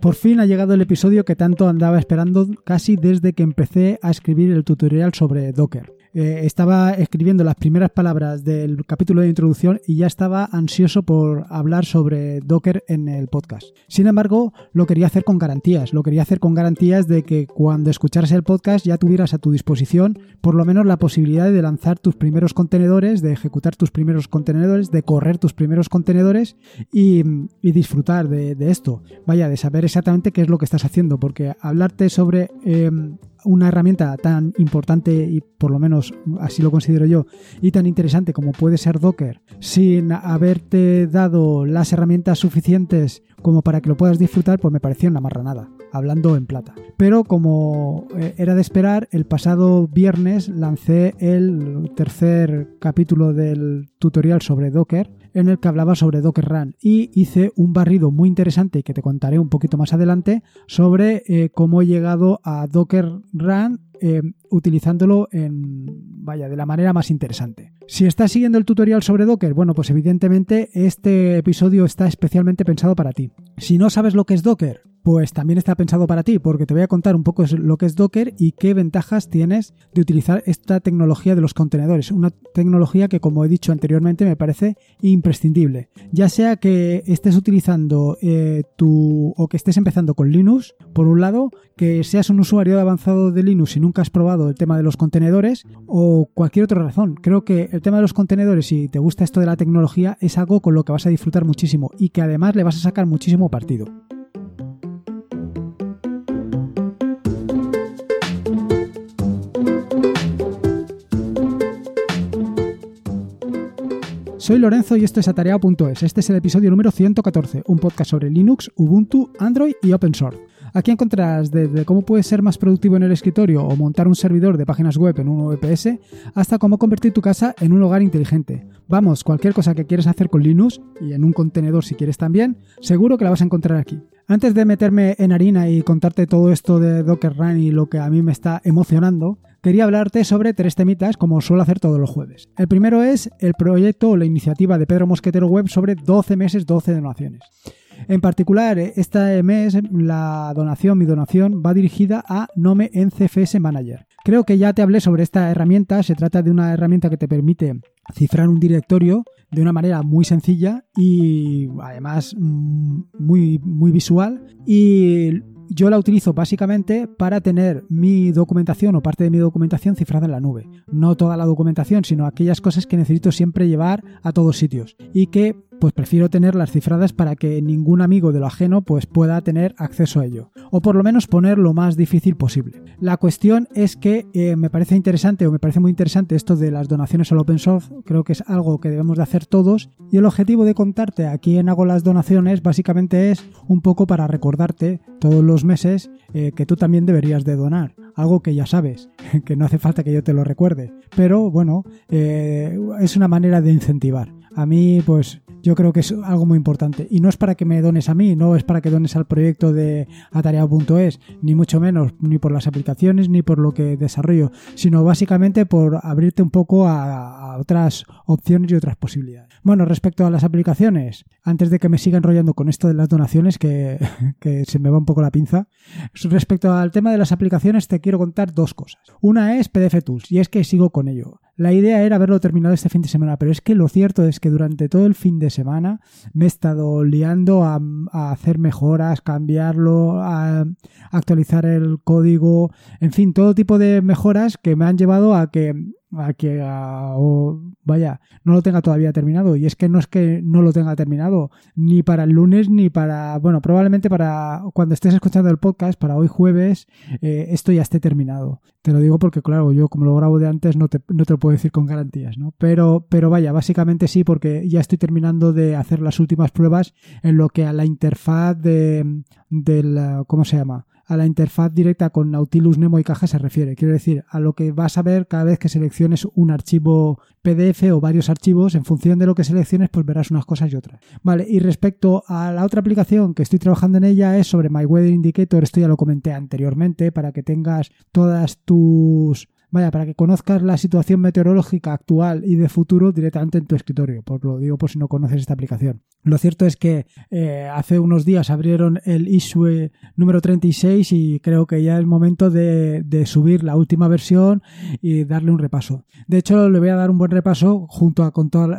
Por fin ha llegado el episodio que tanto andaba esperando casi desde que empecé a escribir el tutorial sobre Docker. Eh, estaba escribiendo las primeras palabras del capítulo de introducción y ya estaba ansioso por hablar sobre Docker en el podcast. Sin embargo, lo quería hacer con garantías. Lo quería hacer con garantías de que cuando escucharas el podcast ya tuvieras a tu disposición por lo menos la posibilidad de lanzar tus primeros contenedores, de ejecutar tus primeros contenedores, de correr tus primeros contenedores y, disfrutar de, esto. Vaya, de saber exactamente qué es lo que estás haciendo, porque hablarte sobre em, una herramienta tan importante y por lo menos así lo considero yo y tan interesante como puede ser Docker sin haberte dado las herramientas suficientes como para que lo puedas disfrutar pues me pareció una marranada hablando en plata. Pero como eh, era de esperar el pasado viernes lancé el tercer capítulo del tutorial sobre Docker en el que hablaba sobre Docker Run y hice un barrido muy interesante que te contaré un poquito más adelante sobre eh, cómo he llegado a Docker Run eh, utilizándolo en, vaya, de la manera más interesante. Si estás siguiendo el tutorial sobre Docker, bueno, pues evidentemente este episodio está especialmente pensado para ti. Si no sabes lo que es Docker, pues también está pensado para ti, porque te voy a contar un poco lo que es Docker y qué ventajas tienes de utilizar esta tecnología de los contenedores. Una tecnología que, como he dicho anteriormente, me parece imprescindible. Ya sea que estés utilizando eh, tu o que estés empezando con Linux, por un lado, que seas un usuario avanzado de Linux y nunca has probado el tema de los contenedores, o cualquier otra razón. Creo que el tema de los contenedores, si te gusta esto de la tecnología, es algo con lo que vas a disfrutar muchísimo y que además le vas a sacar muchísimo partido. Soy Lorenzo y esto es atareado.es. Este es el episodio número 114, un podcast sobre Linux, Ubuntu, Android y Open Source. Aquí encontrarás desde cómo puedes ser más productivo en el escritorio o montar un servidor de páginas web en un VPS hasta cómo convertir tu casa en un hogar inteligente. Vamos, cualquier cosa que quieras hacer con Linux y en un contenedor si quieres también, seguro que la vas a encontrar aquí. Antes de meterme en harina y contarte todo esto de Docker Run y lo que a mí me está emocionando, quería hablarte sobre tres temitas como suelo hacer todos los jueves. El primero es el proyecto o la iniciativa de Pedro Mosquetero Web sobre 12 meses, 12 donaciones. En particular, este mes la donación, mi donación, va dirigida a Nome en CFS Manager. Creo que ya te hablé sobre esta herramienta. Se trata de una herramienta que te permite cifrar un directorio de una manera muy sencilla y además mm, muy, muy visual. Y yo la utilizo básicamente para tener mi documentación o parte de mi documentación cifrada en la nube. No toda la documentación, sino aquellas cosas que necesito siempre llevar a todos sitios y que pues prefiero tenerlas cifradas para que ningún amigo de lo ajeno pues pueda tener acceso a ello o por lo menos poner lo más difícil posible. La cuestión es que eh, me parece interesante o me parece muy interesante esto de las donaciones al open source, creo que es algo que debemos de hacer todos y el objetivo de contarte aquí en hago las donaciones básicamente es un poco para recordarte todos los meses eh, que tú también deberías de donar, algo que ya sabes, que no hace falta que yo te lo recuerde, pero bueno, eh, es una manera de incentivar. A mí pues yo creo que es algo muy importante. Y no es para que me dones a mí, no es para que dones al proyecto de atareado.es, ni mucho menos, ni por las aplicaciones, ni por lo que desarrollo, sino básicamente por abrirte un poco a, otras opciones y otras posibilidades. Bueno, respecto a las aplicaciones, antes de que me siga enrollando con esto de las donaciones, que, que se me va un poco la pinza, respecto al tema de las aplicaciones te quiero contar dos cosas. Una es PDF Tools, y es que sigo con ello. La idea era haberlo terminado este fin de semana, pero es que lo cierto es que durante todo el fin de semana me he estado liando a, hacer mejoras, cambiarlo, a actualizar el código, en fin, todo tipo de mejoras que me han llevado a que a que vaya, no lo tenga todavía terminado. Y es que no es que no lo tenga terminado, ni para el lunes, ni para, bueno, probablemente para cuando estés escuchando el podcast, para hoy jueves, eh, esto ya esté terminado. Te lo digo porque, claro, yo como lo grabo de antes no te, no te lo puedo decir con garantías, ¿no? Pero, pero vaya, básicamente sí, porque ya estoy terminando de hacer las últimas pruebas en lo que a la interfaz de, del, ¿cómo se llama? A la interfaz directa con Nautilus Nemo y caja se refiere. Quiero decir, a lo que vas a ver cada vez que selecciones un archivo PDF o varios archivos, en función de lo que selecciones, pues verás unas cosas y otras. Vale, y respecto a la otra aplicación que estoy trabajando en ella es sobre My Weather Indicator. Esto ya lo comenté anteriormente para que tengas todas tus vaya, para que conozcas la situación meteorológica actual y de futuro directamente en tu escritorio. Por lo digo por si no conoces esta aplicación. Lo cierto es que eh, hace unos días abrieron el issue número 36 y creo que ya es momento de, subir la última versión y darle un repaso. De hecho, le voy a dar un buen repaso junto a,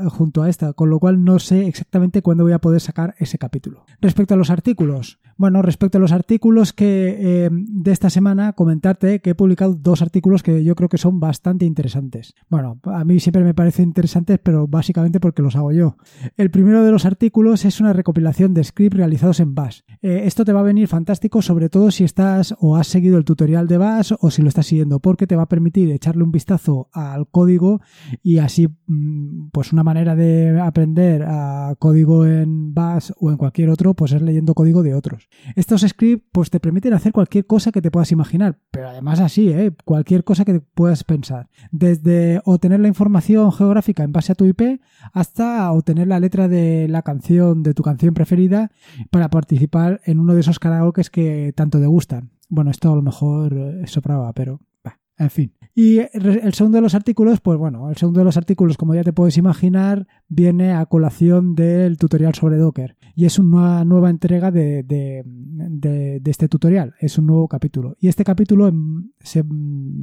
junto a esta, con lo cual no sé exactamente cuándo voy a poder sacar ese capítulo. Respecto a los artículos, bueno, respecto a los artículos que eh, de esta semana, comentarte que he publicado dos artículos que yo creo que son bastante interesantes. Bueno, a mí siempre me parecen interesantes, pero básicamente porque los hago yo. El primero de los artículos es una recopilación de scripts realizados en Bash. Eh, esto te va a venir fantástico, sobre todo si estás o has seguido el tutorial de Bash o si lo estás siguiendo, porque te va a permitir echarle un vistazo al código y así, mm, pues una manera de aprender a código en Bash o en cualquier otro, pues es leyendo código de otros. Estos scripts, pues te permiten hacer cualquier cosa que te puedas imaginar, pero además así, ¿eh? cualquier cosa que puedas pensar. Desde obtener la información geográfica en base a tu IP hasta obtener la letra de la canción, de tu canción preferida, para participar en uno de esos karaokes que tanto te gustan. Bueno, esto a lo mejor eh, sopraba, pero en fin. Y el segundo de los artículos, pues bueno, el segundo de los artículos, como ya te puedes imaginar, viene a colación del tutorial sobre Docker. Y es una nueva entrega de, este tutorial, es un nuevo capítulo. Y este capítulo mm,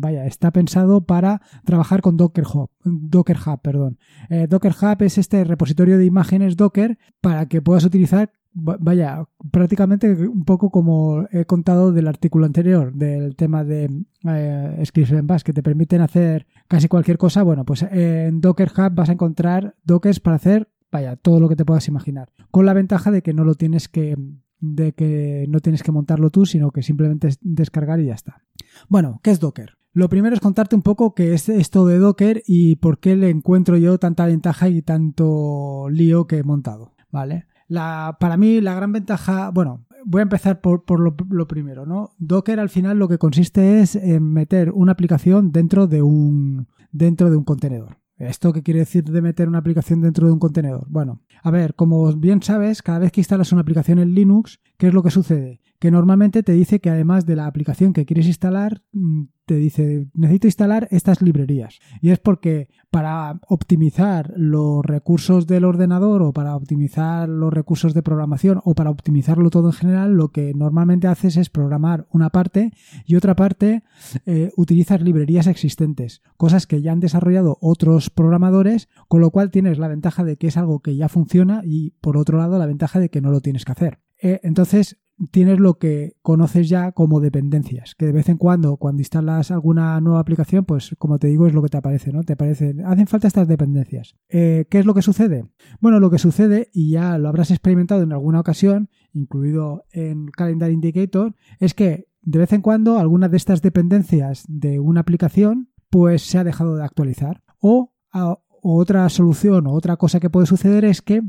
vaya, está pensado para trabajar con Docker Hub. Docker Hub, perdón. Eh, Docker Hub es este repositorio de imágenes Docker para que puedas utilizar vaya, prácticamente un poco como he contado del artículo anterior, del tema de eh, scripts en Bash, que te permiten hacer casi cualquier cosa. Bueno, pues en Docker Hub vas a encontrar dockers para hacer, vaya, todo lo que te puedas imaginar. Con la ventaja de que no lo tienes que de que no tienes que montarlo tú, sino que simplemente es descargar y ya está. Bueno, ¿qué es Docker? Lo primero es contarte un poco qué es esto de Docker y por qué le encuentro yo tanta ventaja y tanto lío que he montado, ¿vale? La, para mí la gran ventaja, bueno, voy a empezar por, por lo, primero, ¿no? Docker al final lo que consiste es en meter una aplicación dentro de un, dentro de un contenedor. ¿Esto qué quiere decir de meter una aplicación dentro de un contenedor? Bueno, a ver, como bien sabes, cada vez que instalas una aplicación en Linux, ¿qué es lo que sucede? Que normalmente te dice que además de la aplicación que quieres instalar, mm, te dice, necesito instalar estas librerías. Y es porque para optimizar los recursos del ordenador o para optimizar los recursos de programación o para optimizarlo todo en general, lo que normalmente haces es programar una parte y otra parte eh, utilizas librerías existentes, cosas que ya han desarrollado otros programadores, con lo cual tienes la ventaja de que es algo que ya funciona y por otro lado la ventaja de que no lo tienes que hacer. Eh, entonces, tienes lo que conoces ya como dependencias, que de vez en cuando, cuando instalas alguna nueva aplicación, pues como te digo, es lo que te aparece, ¿no? Te aparecen, hacen falta estas dependencias. Eh, ¿Qué es lo que sucede? Bueno, lo que sucede, y ya lo habrás experimentado en alguna ocasión, incluido en Calendar Indicator, es que de vez en cuando alguna de estas dependencias de una aplicación, pues se ha dejado de actualizar. O, o otra solución o otra cosa que puede suceder es que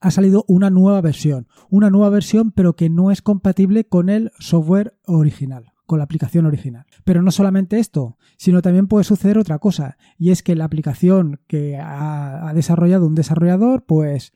ha salido una nueva versión. Una nueva versión pero que no es compatible con el software original con la aplicación original. Pero no solamente esto, sino también puede suceder otra cosa, y es que la aplicación que ha, desarrollado un desarrollador, pues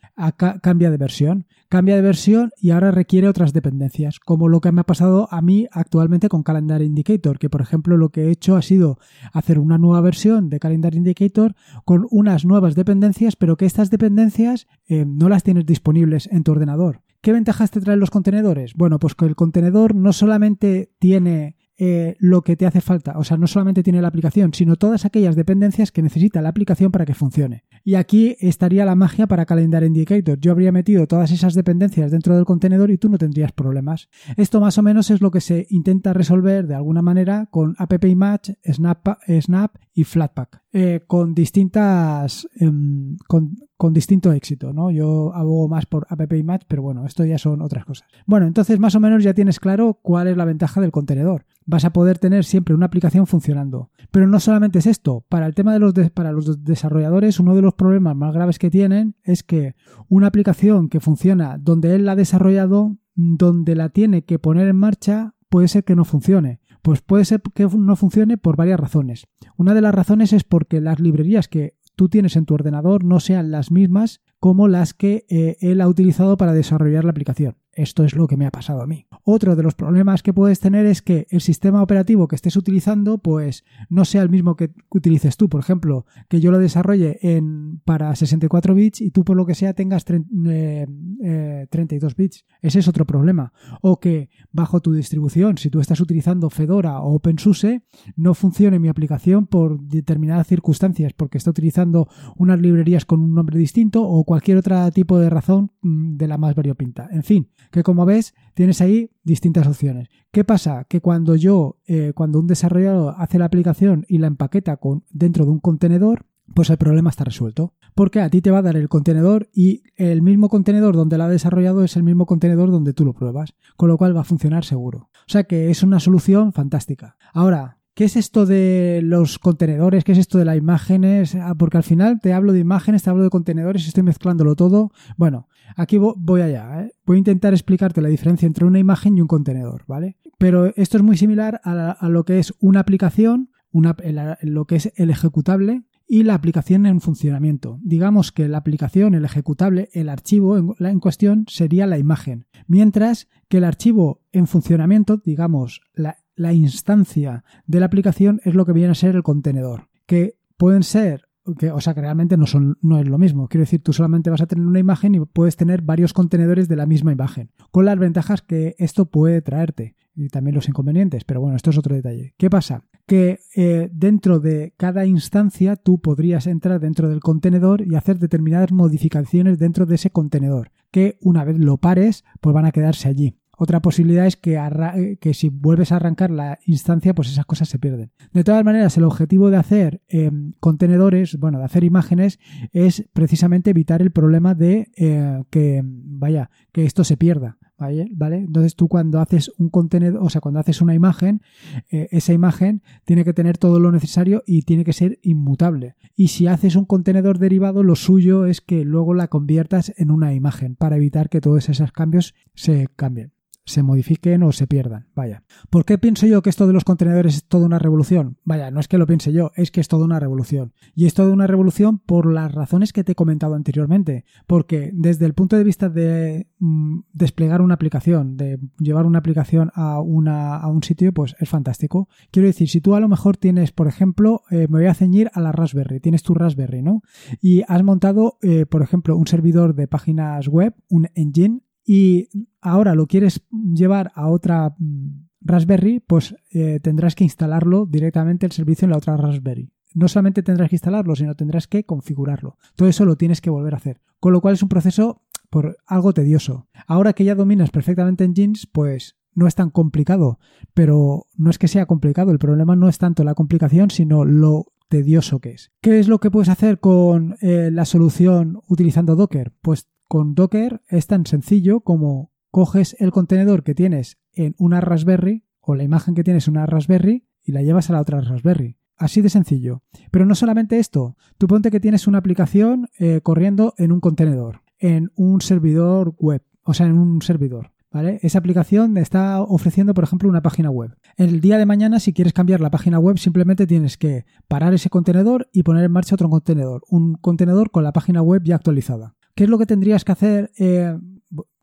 cambia de versión, cambia de versión y ahora requiere otras dependencias, como lo que me ha pasado a mí actualmente con Calendar Indicator, que por ejemplo lo que he hecho ha sido hacer una nueva versión de Calendar Indicator con unas nuevas dependencias, pero que estas dependencias eh, no las tienes disponibles en tu ordenador. ¿Qué ventajas te traen los contenedores? Bueno, pues que el contenedor no solamente tiene eh, lo que te hace falta. O sea, no solamente tiene la aplicación, sino todas aquellas dependencias que necesita la aplicación para que funcione. Y aquí estaría la magia para Calendar Indicator. Yo habría metido todas esas dependencias dentro del contenedor y tú no tendrías problemas. Esto más o menos es lo que se intenta resolver de alguna manera con AppImage, Snap, Snap y Flatpak. Eh, con distintas em, con, con, distinto éxito, ¿no? Yo abogo más por AppImage, pero bueno, esto ya son otras cosas. Bueno, entonces más o menos ya tienes claro cuál es la ventaja del contenedor. Vas a poder tener siempre una aplicación funcionando. Pero no solamente es esto, para el tema de los para los desarrolladores, uno de los problemas más graves que tienen es que una aplicación que funciona donde él la ha desarrollado, donde la tiene que poner en marcha, puede ser que no funcione. Pues puede ser que no funcione por varias razones. Una de las razones es porque las librerías que tú tienes en tu ordenador no sean las mismas como las que eh, él ha utilizado para desarrollar la aplicación. Esto es lo que me ha pasado a mí. Otro de los problemas que puedes tener es que el sistema operativo que estés utilizando, pues no sea el mismo que utilices tú. Por ejemplo, que yo lo desarrolle en, para 64 bits y tú por lo que sea tengas 32 eh, eh, bits. Ese es otro problema. O que bajo tu distribución, si tú estás utilizando Fedora o OpenSUSE, no funcione mi aplicación por determinadas circunstancias, porque está utilizando unas librerías con un nombre distinto o cualquier otro tipo de razón mm, de la más variopinta. En fin, que como ves tienes ahí distintas opciones. ¿Qué pasa? Que cuando yo, eh, cuando un desarrollador hace la aplicación y la empaqueta con, dentro de un contenedor, pues el problema está resuelto. Porque a ti te va a dar el contenedor y el mismo contenedor donde lo ha desarrollado es el mismo contenedor donde tú lo pruebas, con lo cual va a funcionar seguro. O sea que es una solución fantástica. Ahora, ¿Qué es esto de los contenedores? ¿Qué es esto de las imágenes? Ah, porque al final te hablo de imágenes, te hablo de contenedores, estoy mezclándolo todo. Bueno, aquí voy allá. ¿eh? Voy a intentar explicarte la diferencia entre una imagen y un contenedor, ¿vale? Pero esto es muy similar a, lo que es una aplicación, lo que es el ejecutable y la aplicación en funcionamiento. Digamos que la aplicación, el ejecutable, el archivo en, en, cuestión sería la imagen, mientras que el archivo en funcionamiento, digamos, la, la instancia de la aplicación es lo que viene a ser el contenedor, que pueden ser que, o sea, que realmente no, son, no es lo mismo. Quiero decir, tú solamente vas a tener una imagen y puedes tener varios contenedores de la misma imagen, con las ventajas que esto puede traerte y también los inconvenientes, pero bueno, esto es otro detalle. ¿Qué pasa? Que eh, dentro de cada instancia tú podrías entrar dentro del contenedor y hacer determinadas modificaciones dentro de ese contenedor, que una vez lo pares, pues van a quedarse allí. Otra posibilidad es que, eh, que, si vuelves a arrancar la instancia, pues esas cosas se pierden. De todas maneras, el objetivo de hacer em, contenedores, bueno, de hacer imágenes, es precisamente evitar el problema de eh, que, vaya, que esto se pierda. ¿Vale? Entonces tú cuando haces un contenedor, o sea, cuando haces una imagen, eh, esa imagen tiene que tener todo lo necesario y tiene que ser inmutable. Y si haces un contenedor derivado, lo suyo es que luego la conviertas en una imagen para evitar que todos esos cambios se cambien se modifiquen o se pierdan. Vaya. ¿Por qué pienso yo que esto de los contenedores es toda una revolución? Vaya, no es que lo piense yo, es que es toda una revolución. Y es toda una revolución por las razones que te he comentado anteriormente. Porque desde el punto de vista de mm, desplegar una aplicación, de llevar una aplicación a, una, a un sitio, pues es fantástico. Quiero decir, si tú a lo mejor tienes, por ejemplo, eh, me voy a ceñir a la Raspberry, tienes tu Raspberry, ¿no? Y has montado, eh, por ejemplo, un servidor de páginas web, un engine, y ahora lo quieres llevar a otra mm, Raspberry, pues eh, tendrás que instalarlo directamente el servicio en la otra Raspberry. No solamente tendrás que instalarlo, sino tendrás que configurarlo. Todo eso lo tienes que volver a hacer. Con lo cual es un proceso por algo tedioso. Ahora que ya dominas perfectamente en Jeans, pues no es tan complicado. Pero no es que sea complicado, el problema no es tanto la complicación, sino lo tedioso que es. ¿Qué es lo que puedes hacer con eh, la solución utilizando Docker? Pues con Docker es tan sencillo como coges el contenedor que tienes en una Raspberry o la imagen que tienes en una Raspberry y la llevas a la otra Raspberry. Así de sencillo. Pero no solamente esto. Tú ponte que tienes una aplicación eh, corriendo en un contenedor, en un servidor web, o sea, en un servidor. Esa aplicación está ofreciendo, por ejemplo, una página web. El día de mañana, si quieres cambiar la página web, simplemente tienes que parar ese contenedor y poner en marcha otro contenedor. Un contenedor con la página web ya actualizada. ¿Qué es lo que tendrías que hacer? Eh,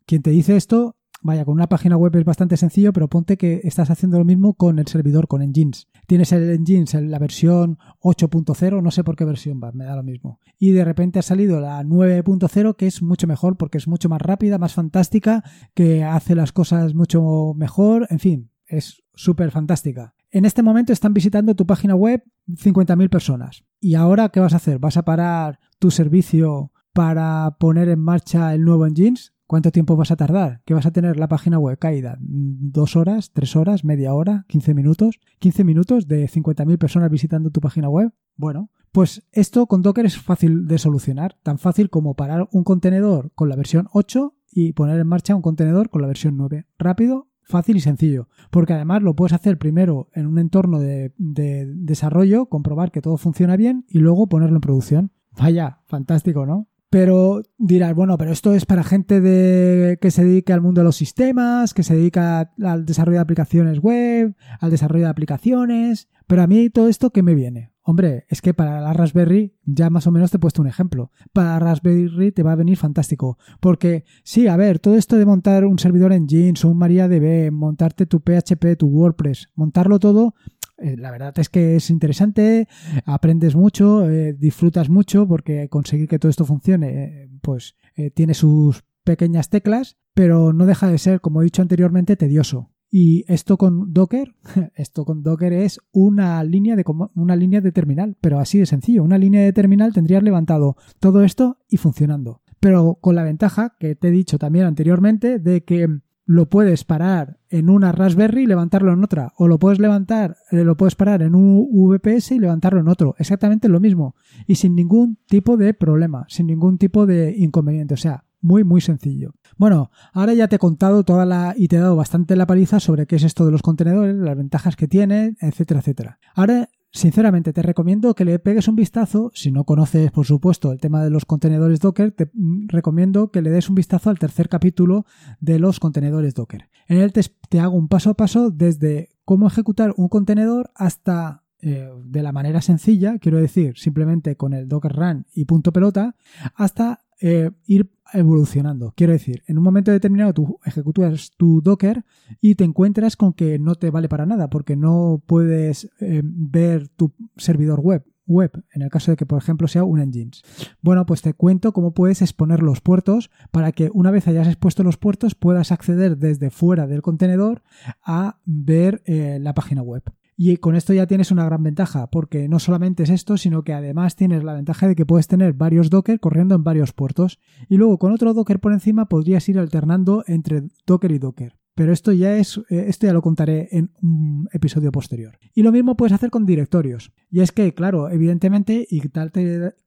quien te dice esto, vaya, con una página web es bastante sencillo, pero ponte que estás haciendo lo mismo con el servidor, con Engines. Tienes el Engines en la versión 8.0, no sé por qué versión va, me da lo mismo. Y de repente ha salido la 9.0, que es mucho mejor porque es mucho más rápida, más fantástica, que hace las cosas mucho mejor, en fin, es súper fantástica. En este momento están visitando tu página web 50.000 personas. ¿Y ahora qué vas a hacer? ¿Vas a parar tu servicio para poner en marcha el nuevo Engines, ¿cuánto tiempo vas a tardar? ¿Qué vas a tener la página web caída? ¿Dos horas? ¿Tres horas? ¿Media hora? ¿15 minutos? ¿15 minutos de 50.000 personas visitando tu página web? Bueno, pues esto con Docker es fácil de solucionar, tan fácil como parar un contenedor con la versión 8 y poner en marcha un contenedor con la versión 9. Rápido, fácil y sencillo, porque además lo puedes hacer primero en un entorno de, desarrollo, comprobar que todo funciona bien y luego ponerlo en producción. Vaya, fantástico, ¿no? Pero dirás, bueno, pero esto es para gente de, que se dedique al mundo de los sistemas, que se dedica al desarrollo de aplicaciones web, al desarrollo de aplicaciones. Pero a mí todo esto, ¿qué me viene? Hombre, es que para la Raspberry, ya más o menos te he puesto un ejemplo. Para Raspberry te va a venir fantástico. Porque, sí, a ver, todo esto de montar un servidor en Jeans un MariaDB, montarte tu PHP, tu WordPress, montarlo todo, eh, la verdad es que es interesante, aprendes mucho, eh, disfrutas mucho, porque conseguir que todo esto funcione, eh, pues tiene sus pequeñas teclas, pero no deja de ser, como he dicho anteriormente, tedioso. Y esto con Docker, esto con Docker es una línea de una línea de terminal, pero así de sencillo. Una línea de terminal tendrías levantado todo esto y funcionando. Pero con la ventaja que te he dicho también anteriormente de que lo puedes parar en una Raspberry y levantarlo en otra. O lo puedes levantar, eh, lo puedes parar en un VPS y levantarlo en otro. Exactamente lo mismo. Y sin ningún tipo de problema, sin ningún tipo de inconveniente. O sea, muy, muy sencillo. Bueno, ahora ya te he contado toda la y te he dado bastante la paliza sobre qué es esto de los contenedores, las ventajas que tiene, etcétera, etcétera. Ahora, sinceramente, te recomiendo que le pegues un vistazo. Si no conoces, por supuesto, el tema de los contenedores Docker, te mm, recomiendo que le des un vistazo al tercer capítulo de los contenedores Docker. En él te, hago un paso a paso desde cómo ejecutar un contenedor hasta eh, de la manera sencilla, quiero decir, simplemente con el Docker Run y punto pelota, hasta eh, ir evolucionando. Quiero decir, en un momento determinado tú ejecutas tu Docker y te encuentras con que no te vale para nada porque no puedes eh, ver tu servidor web web, en el caso de que, por ejemplo, sea un Engines. Bueno, pues te cuento cómo puedes exponer los puertos para que una vez hayas expuesto los puertos puedas acceder desde fuera del contenedor a ver la página web. Y con esto ya tienes una gran ventaja, porque no solamente es esto, sino que además tienes la ventaja de que puedes tener varios Docker corriendo en varios puertos. Y luego con otro Docker por encima podrías ir alternando entre Docker y Docker. Pero esto ya es, eh, esto ya lo contaré en un episodio posterior. Y lo mismo puedes hacer con directorios. Y es que, claro, evidentemente, y tal,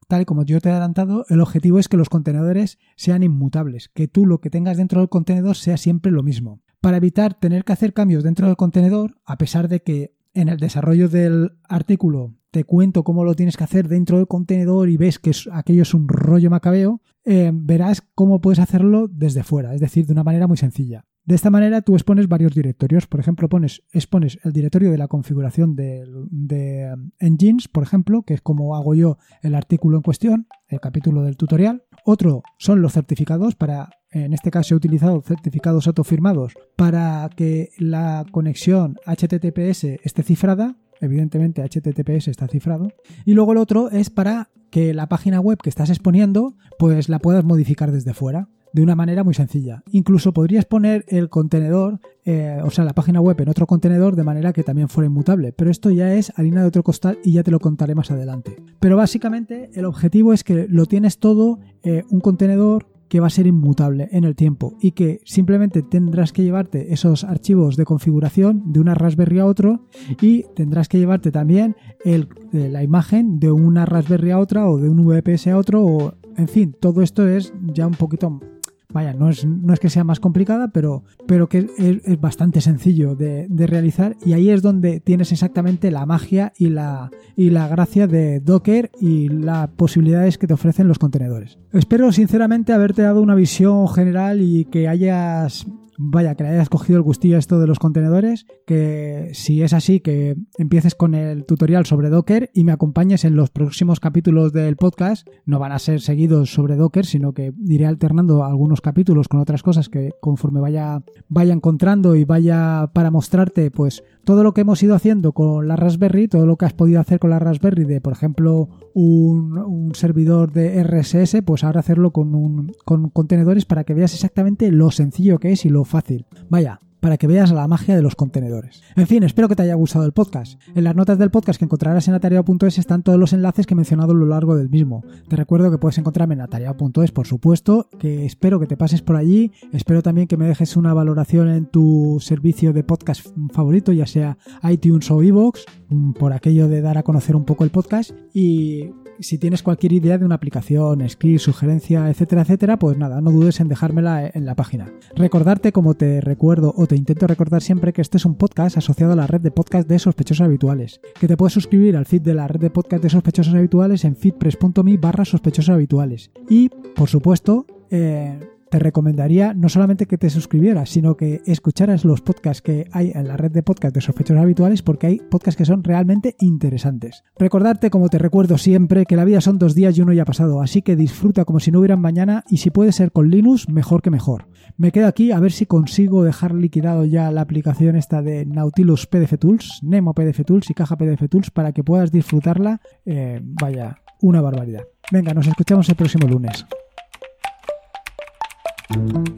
tal como yo te he adelantado, el objetivo es que los contenedores sean inmutables, que tú lo que tengas dentro del contenedor sea siempre lo mismo. Para evitar tener que hacer cambios dentro del contenedor, a pesar de que en el desarrollo del artículo te cuento cómo lo tienes que hacer dentro del contenedor y ves que aquello es un rollo macabeo, eh, verás cómo puedes hacerlo desde fuera, es decir, de una manera muy sencilla. De esta manera tú expones varios directorios. Por ejemplo, pones, expones el directorio de la configuración de, de um, Engines, por ejemplo, que es como hago yo el artículo en cuestión, el capítulo del tutorial. Otro son los certificados para en este caso he utilizado certificados autofirmados para que la conexión HTTPS esté cifrada. Evidentemente HTTPS está cifrado. Y luego el otro es para que la página web que estás exponiendo pues la puedas modificar desde fuera de una manera muy sencilla. Incluso podrías poner el contenedor, eh, o sea, la página web en otro contenedor de manera que también fuera inmutable. Pero esto ya es harina de otro costal y ya te lo contaré más adelante. Pero básicamente el objetivo es que lo tienes todo, eh, un contenedor que va a ser inmutable en el tiempo y que simplemente tendrás que llevarte esos archivos de configuración de una Raspberry a otro y tendrás que llevarte también eh, la imagen de una Raspberry a otra o de un VPS a otro o en fin, todo esto es ya un poquito vaya, no es, no es que sea más complicada, pero, pero que es, bastante sencillo de, realizar y ahí es donde tienes exactamente la magia y la, y la gracia de Docker y las posibilidades que te ofrecen los contenedores. Espero sinceramente haberte dado una visión general y que hayas vaya, que le hayas cogido el gustillo esto de los contenedores, que si es así, que empieces con el tutorial sobre Docker y me acompañes en los próximos capítulos del podcast. No van a ser seguidos sobre Docker, sino que iré alternando algunos capítulos con otras cosas que conforme vaya, vaya encontrando y vaya para mostrarte, pues todo lo que hemos ido haciendo con la Raspberry, todo lo que has podido hacer con la Raspberry de, por ejemplo, un, servidor de RSS, pues ahora hacerlo con, un, con contenedores para que veas exactamente lo sencillo que es y lo fácil. Vaya, para que veas la magia de los contenedores. En fin, espero que te haya gustado el podcast. En las notas del podcast que encontrarás en atareado.es están todos los enlaces que he mencionado a lo largo del mismo. Te recuerdo que puedes encontrarme en atareado.es, por supuesto, que espero que te pases por allí. Espero también que me dejes una valoración en tu servicio de podcast favorito, ya sea iTunes o iVoox, por aquello de dar a conocer un poco el podcast. Y si tienes cualquier idea de una aplicación, script, sugerencia, etcétera, etcétera, pues nada, no dudes en dejármela en la página. Recordarte, como te recuerdo o te intento recordar siempre que este es un podcast asociado a la red de podcast de sospechosos habituales, que te puedes suscribir al feed de la red de podcast de sospechosos habituales en feedpress.me barra sospechosos habituales. Y, por supuesto, eh, te recomendaría no solamente que te suscribieras, sino que escucharas los podcasts que hay en la red de podcast de sospechosos habituales, porque hay podcasts que son realmente interesantes. Recordarte, como te recuerdo siempre, que la vida son dos días y uno ya pasado, así que disfruta como si no hubieran mañana y si puede ser con Linux, mejor que mejor. Me quedo aquí a ver si consigo dejar liquidado ya la aplicación esta de Nautilus PDF Tools, Nemo PDF Tools y Caja PDF Tools para que puedas disfrutarla. Eh, vaya, una barbaridad. Venga, nos escuchamos el próximo lunes. うん。